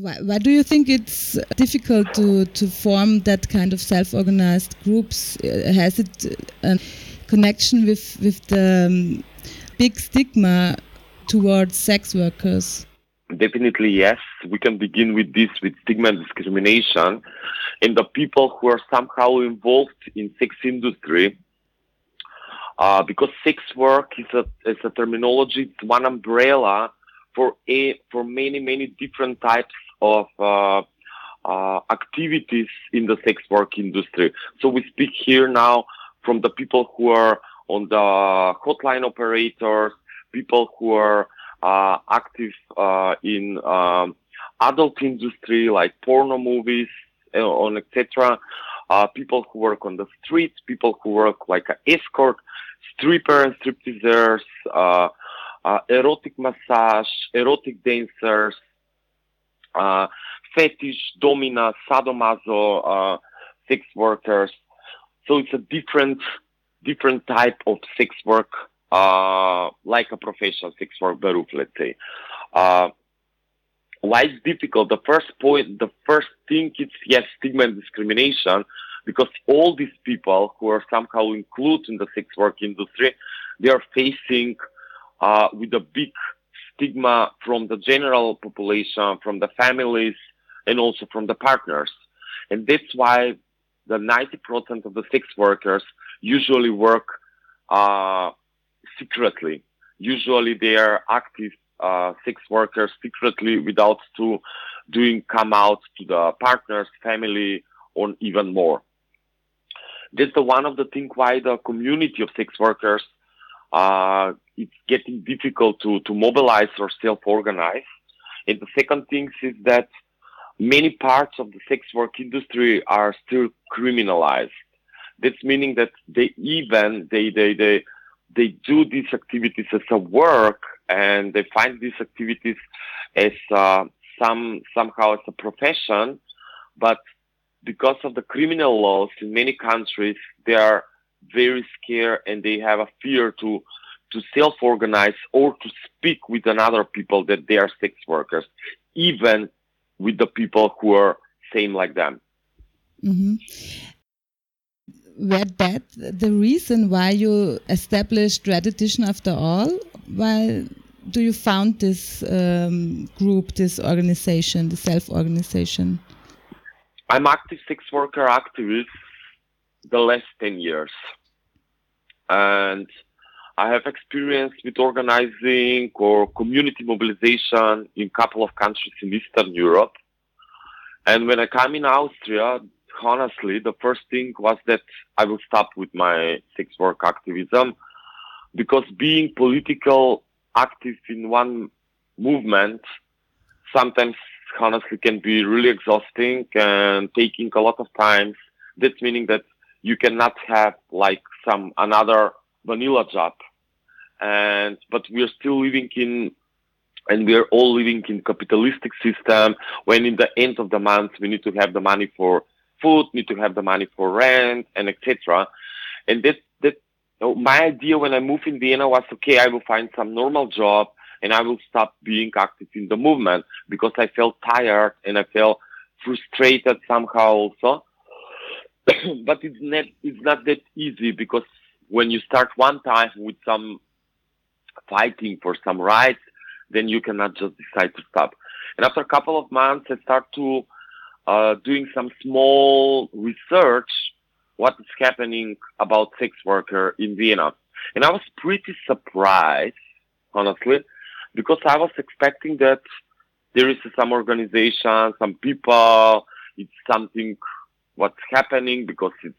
Why, why do you think it's difficult to, to form that kind of self-organized groups? Uh, has it a connection with, with the um, big stigma towards sex workers? Definitely, yes. We can begin with this, with stigma and discrimination. And the people who are somehow involved in sex industry, uh, because sex work is a, is a terminology, it's one umbrella for a, for many, many different types of uh, uh, activities in the sex work industry. So we speak here now from the people who are on the hotline operators, people who are uh, active uh, in um, adult industry like porno movies on etc. Uh, people who work on the streets, people who work like an escort, stripper and stripteasers, uh, erotic massage, erotic dancers, fetish, domina, sadomaso, sex workers. So it's a different, different type of sex work uh, like a professional sex work beruf, let's say. Uh, why it's difficult? The first point, the first thing is yes, stigma and discrimination, because all these people who are somehow included in the sex work industry, they are facing uh, with a big stigma from the general population, from the families, and also from the partners. And that's why the 90% of the sex workers usually work uh, secretly. Usually they are active uh, sex workers secretly without to doing come out to the partners, family, or even more. That's the one of the things why the community of sex workers uh, it's getting difficult to, to mobilize or self-organize. And the second thing is that many parts of the sex work industry are still criminalized. That's meaning that they even they they they they do these activities as a work and they find these activities as uh, some somehow as a profession, but because of the criminal laws in many countries, they are very scared and they have a fear to to self-organize or to speak with another people that they are sex workers, even with the people who are same like them. Mm-hmm were that the reason why you established Red Edition after all? Why do you found this um, group, this organization, the self-organization? I'm active sex worker activist the last 10 years. And I have experience with organizing or community mobilization in a couple of countries in Eastern Europe. And when I come in Austria, honestly, the first thing was that I will stop with my sex work activism because being political active in one movement sometimes honestly can be really exhausting and taking a lot of time. That's meaning that you cannot have like some another vanilla job. And but we are still living in and we are all living in capitalistic system when in the end of the month we need to have the money for food, need to have the money for rent, and etc. And that that you know, my idea when I moved in Vienna was okay, I will find some normal job and I will stop being active in the movement because I felt tired and I felt frustrated somehow also. but it's not it's not that easy because when you start one time with some fighting for some rights, then you cannot just decide to stop. And after a couple of months, I start to uh, doing some small research what is happening about sex worker in Vienna. And I was pretty surprised, honestly, because I was expecting that there is some organization, some people, it's something what's happening because it's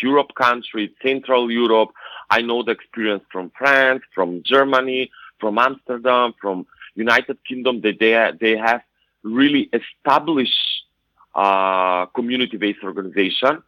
Europe country, Central Europe. I know the experience from France, from Germany, from Amsterdam, from United Kingdom that they, they have really established uh, community-based organization.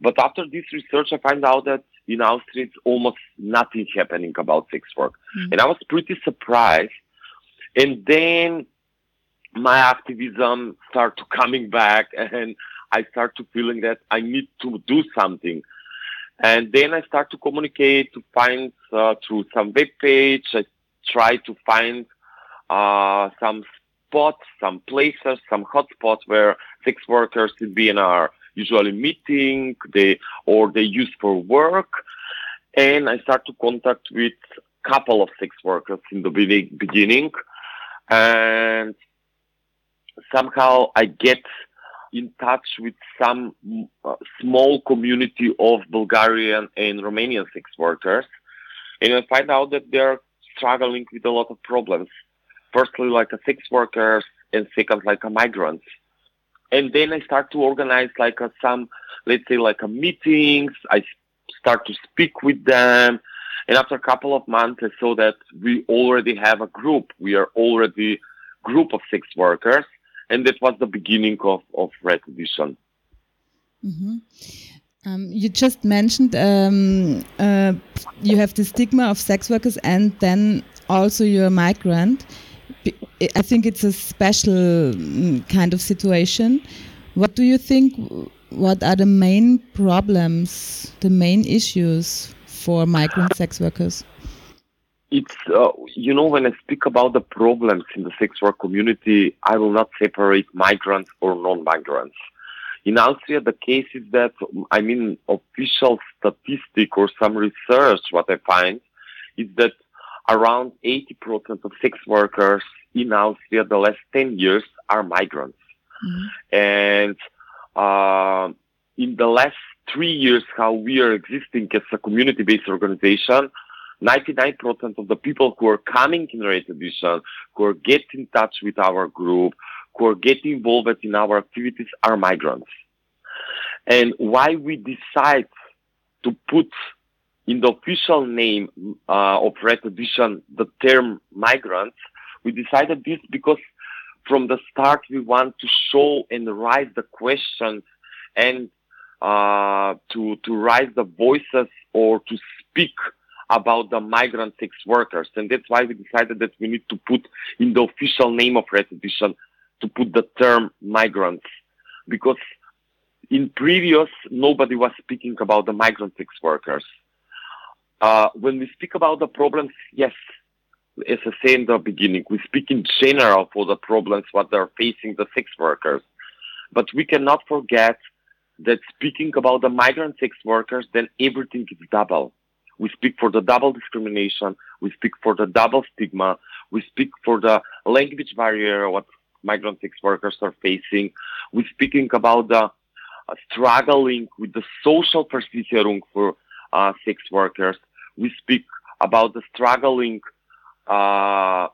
But after this research, I find out that in Austria, it's almost nothing happening about sex work. Mm-hmm. And I was pretty surprised. And then my activism started coming back and I start to feeling that I need to do something. And then I start to communicate to find uh, through some web page. I try to find uh, some spots, some places, some hotspots where sex workers in Vienna are usually meeting, they or they use for work. And I start to contact with a couple of sex workers in the beginning, and somehow I get in touch with some uh, small community of Bulgarian and Romanian sex workers, and I find out that they're struggling with a lot of problems. Firstly, like a sex workers, and second, like a migrants. And then I start to organize like a, some, let's say, like a meetings. I start to speak with them, and after a couple of months, I saw that we already have a group. We are already group of sex workers and that was the beginning of, of Red Edition. Mm-hmm. Um, you just mentioned um, uh, you have the stigma of sex workers and then also you're a migrant. I think it's a special mm, kind of situation. What do you think? What are the main problems, the main issues for migrant sex workers? It's uh, you know when I speak about the problems in the sex work community, I will not separate migrants or non-migrants. In Austria, the case is that I mean official statistic or some research. What I find is that around 80% of sex workers in Austria the last 10 years are migrants, mm-hmm. and uh, in the last three years, how we are existing as a community-based organization 99% of the people who are coming in Red Edition, who are getting in touch with our group, who are getting involved in our activities are migrants. And why we decide to put in the official name uh, of Red Edition the term migrants, we decided this because from the start we want to show and raise the questions and uh, to to raise the voices or to speak about the migrant sex workers. And that's why we decided that we need to put in the official name of Red Edition to put the term migrants. Because in previous, nobody was speaking about the migrant sex workers. Uh, when we speak about the problems, yes, as I say in the beginning, we speak in general for the problems what they're facing the sex workers. But we cannot forget that speaking about the migrant sex workers, then everything is double. We speak for the double discrimination. We speak for the double stigma. We speak for the language barrier what migrant sex workers are facing. We're speaking about the uh, struggling with the social Versicherung for uh, sex workers. We speak about the struggling, uh,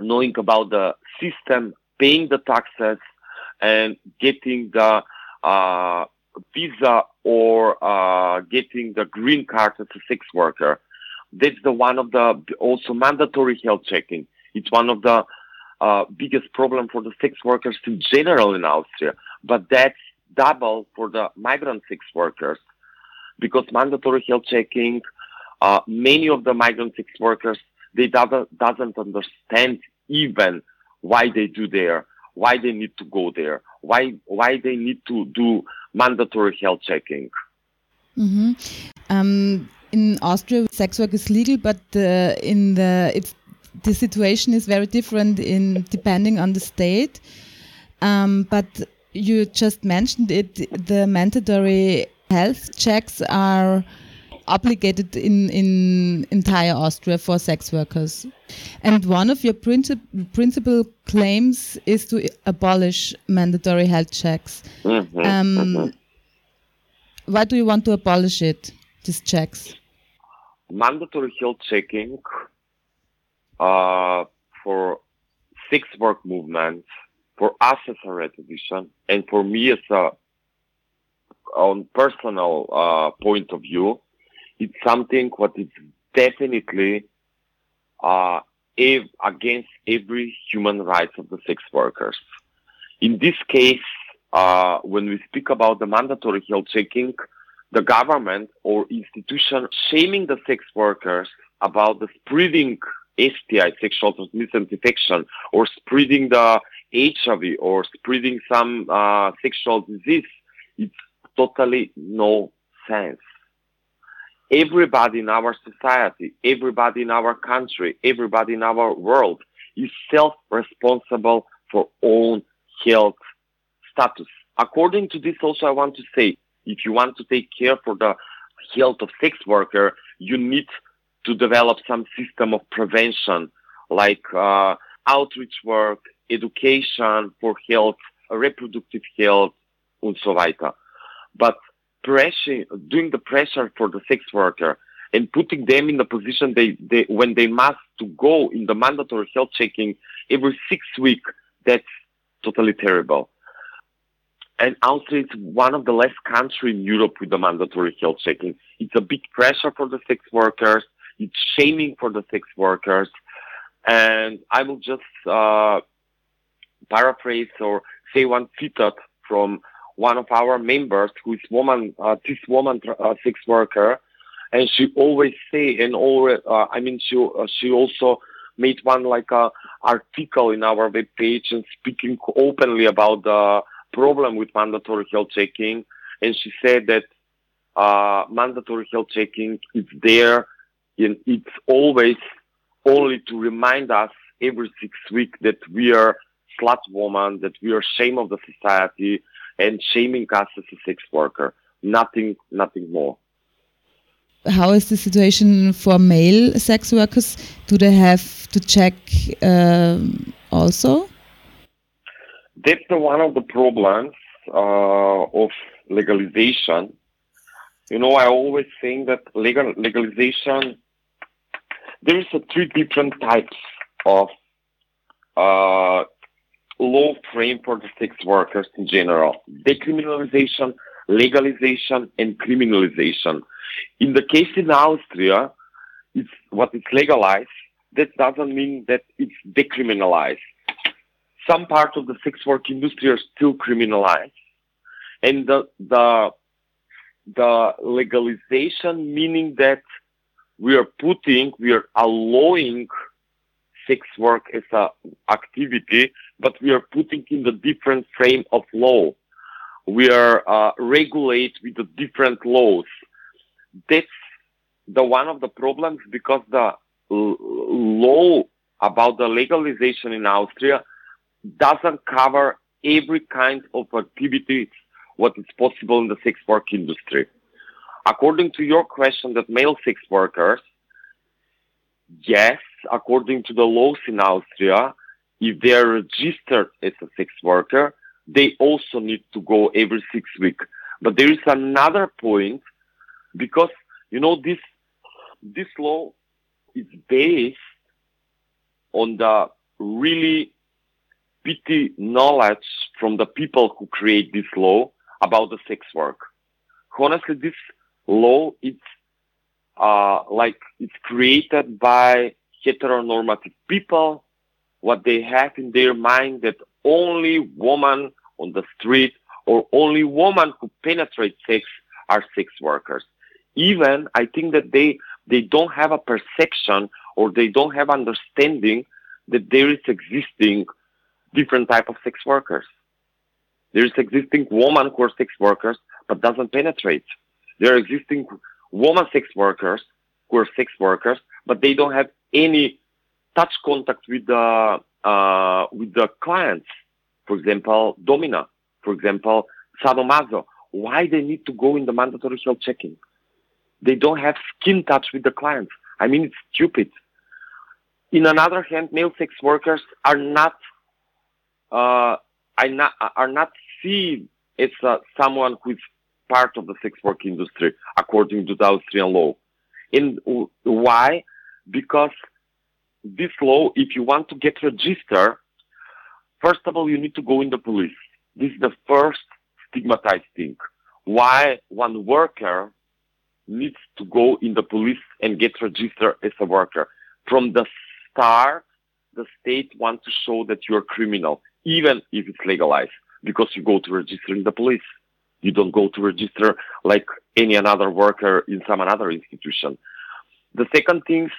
knowing about the system, paying the taxes, and getting the uh, visa or uh, getting the green card as a sex worker. That's the one of the also mandatory health checking. It's one of the uh, biggest problem for the sex workers in general in Austria, but that's double for the migrant sex workers because mandatory health checking. Uh, many of the migrant sex workers they doesn't doesn't understand even why they do there, why they need to go there, why why they need to do mandatory health checking. Mm-hmm. Um, in Austria, sex work is legal, but uh, in the it's the situation is very different in depending on the state. Um, but you just mentioned it. The mandatory health checks are obligated in, in entire Austria for sex workers. And one of your princip principal claims is to abolish mandatory health checks. Mm -hmm. um, mm -hmm. Why do you want to abolish it, these checks? Mandatory health checking uh, for sex work movement, for us as a red edition, and for me as a on personal uh, point of view, it's something what is definitely uh, against every human rights of the sex workers. In this case, uh, when we speak about the mandatory health checking, the government or institution shaming the sex workers about the spreading STI, sexual transmitted infection, or spreading the HIV or spreading some uh, sexual disease, it's totally no sense everybody in our society, everybody in our country, everybody in our world is self-responsible for own health status. According to this, also I want to say, if you want to take care for the health of sex worker, you need to develop some system of prevention, like uh, outreach work, education for health, reproductive health, and so weiter. But pressure, doing the pressure for the sex worker and putting them in the position they, they when they must to go in the mandatory health checking every six weeks, that's totally terrible. And Austria is one of the last countries in Europe with the mandatory health checking. It's a big pressure for the sex workers. It's shaming for the sex workers. And I will just uh, paraphrase or say one citat from one of our members who is woman, uh, this woman uh, sex worker, and she always say and always, uh, I mean, she uh, she also made one like a article in our web page and speaking openly about the problem with mandatory health checking, and she said that uh, mandatory health checking is there, and it's always only to remind us every six weeks that we are slut woman, that we are shame of the society, and shaming us as a sex worker. Nothing, nothing more. How is the situation for male sex workers? Do they have to check um, also? That's the, one of the problems uh, of legalization. You know, I always think that legal legalization. There is a three different types of uh, law frame for the sex workers in general. Decriminalization, legalization, and criminalization. In the case in Austria, it's what is legalized. That doesn't mean that it's decriminalized. Some parts of the sex work industry are still criminalized. And the, the, the legalization meaning that we are putting, we are allowing sex work as an activity, but we are putting in the different frame of law. We are uh, regulate with the different laws. That's the one of the problems because the law about the legalization in Austria doesn't cover every kind of activities what is possible in the sex work industry. According to your question that male sex workers, yes, according to the laws in Austria, if they are registered as a sex worker, they also need to go every six weeks. But there is another point because you know this this law is based on the really pity knowledge from the people who create this law about the sex work. Honestly, this law it's uh, like it's created by heteronormative people, what they have in their mind that only women on the street or only women who penetrate sex are sex workers. Even I think that they they don't have a perception or they don't have understanding that there is existing different type of sex workers. There is existing woman who are sex workers but doesn't penetrate. There are existing woman sex workers who are sex workers but they don't have any touch contact with the uh, with the clients. For example, Domina. For example, Sadomaso. Why they need to go in the mandatory health checking? They don't have skin touch with the clients. I mean, it's stupid. In another hand, male sex workers are not uh, are not are not seen as uh, someone who is part of the sex work industry according to the Austrian law. And why? because this law, if you want to get registered, first of all, you need to go in the police. This is the first stigmatized thing. Why one worker needs to go in the police and get registered as a worker. From the start, the state wants to show that you're criminal, even if it's legalized, because you go to register in the police. You don't go to register like any another worker in some another institution. The second thing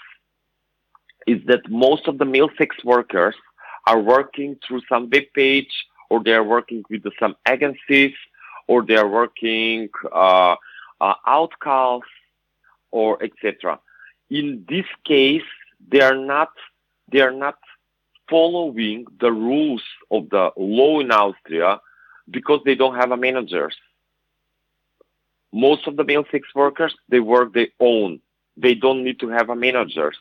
is that most of the male sex workers are working through some web page or they are working with some agencies or they are working uh, uh, outcalls or etc. In this case, they are not they are not following the rules of the law in Austria because they don't have a managers. Most of the male sex workers, they work their own. They don't need to have a managers.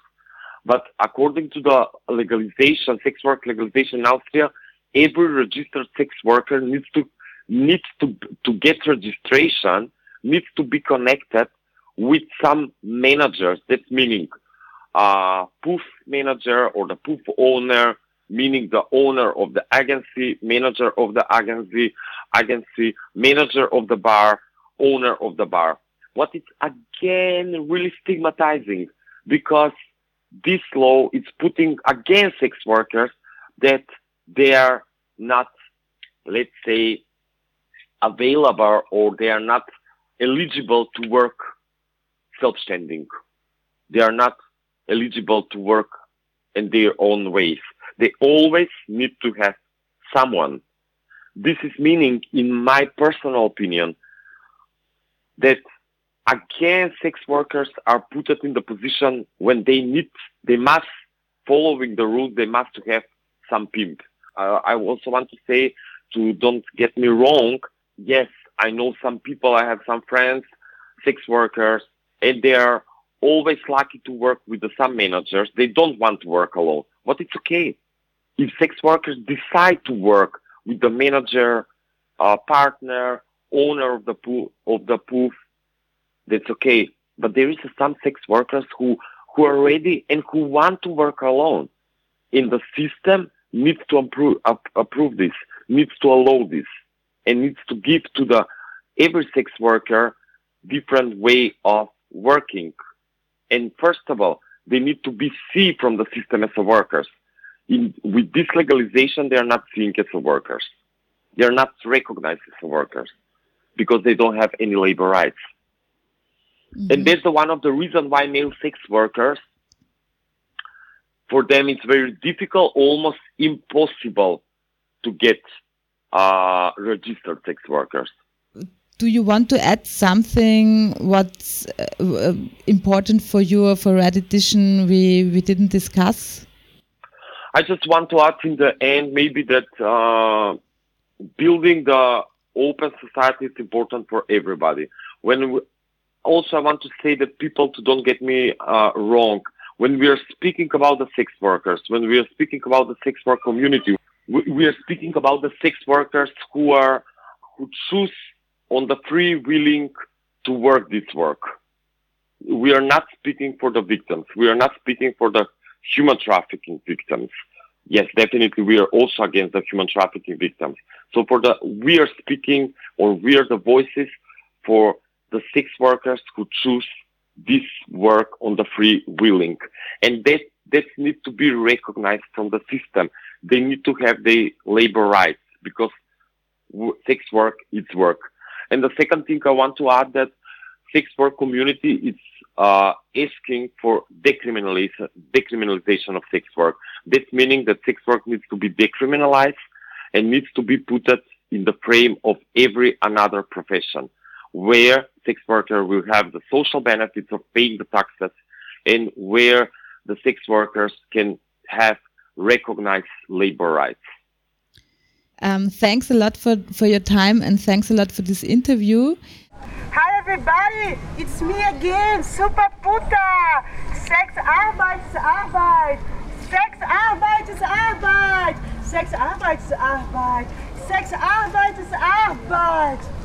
But according to the legalization, sex work legalization in Austria, every registered sex worker needs to needs to to get registration, needs to be connected with some managers. That's meaning uh, Puff manager or the Puff owner, meaning the owner of the agency, manager of the agency, agency, manager of the bar, owner of the bar. What is again really stigmatizing because this law is putting against sex workers that they are not, let's say, available or they are not eligible to work self-standing. They are not eligible to work in their own ways. They always need to have someone. This is meaning, in my personal opinion, that again, sex workers are put in the position when they need, they must, following the rules, they must have some pimp. Uh, I also want to say, to don't get me wrong, yes, I know some people, I have some friends, sex workers, and they are always lucky to work with the some managers. They don't want to work alone, but it's okay. If sex workers decide to work with the manager, uh, partner, owner of the pool, of the Puff, that's okay. But there is some sex workers who, who are ready and who want to work alone. In the system needs to approve, approve this, needs to allow this, and needs to give to the every sex worker different way of working. And first of all, they need to be seen from the system as workers. In, with this legalization, they are not seen as workers. They are not recognized as workers because they don't have any labor rights. Mm-hmm. And that's the, one of the reasons why male sex workers, for them, it's very difficult, almost impossible to get uh, registered sex workers. Do you want to add something? What's uh, important for you or for Red Edition we, we didn't discuss? I just want to add in the end maybe that uh, building the open society is important for everybody. When we, also I want to say that people to don't get me uh, wrong. When we are speaking about the sex workers, when we are speaking about the sex work community, we, we are speaking about the sex workers who are who choose on the free willing to work this work. We are not speaking for the victims. We are not speaking for the human trafficking victims. Yes, definitely we are also against the human trafficking victims. So for the, we are speaking or we are the voices for the sex workers who choose this work on the free willing. And that, that needs to be recognized from the system. They need to have their labor rights because sex work is work. And the second thing I want to add that sex work community is uh, asking for decriminalization, decriminalization of sex work. This meaning that sex work needs to be decriminalized and needs to be put in the frame of every another profession where sex worker will have the social benefits of paying the taxes and where the sex workers can have recognized labor rights. Um, thanks a lot for, for your time and thanks a lot for this interview. Hi everybody, it's me again, Super Puta! Sex Arbeit ist Arbeit! Sex Arbeit ist Arbeit! Sex Arbeit ist Arbeit! Sex Arbeit ist Arbeit!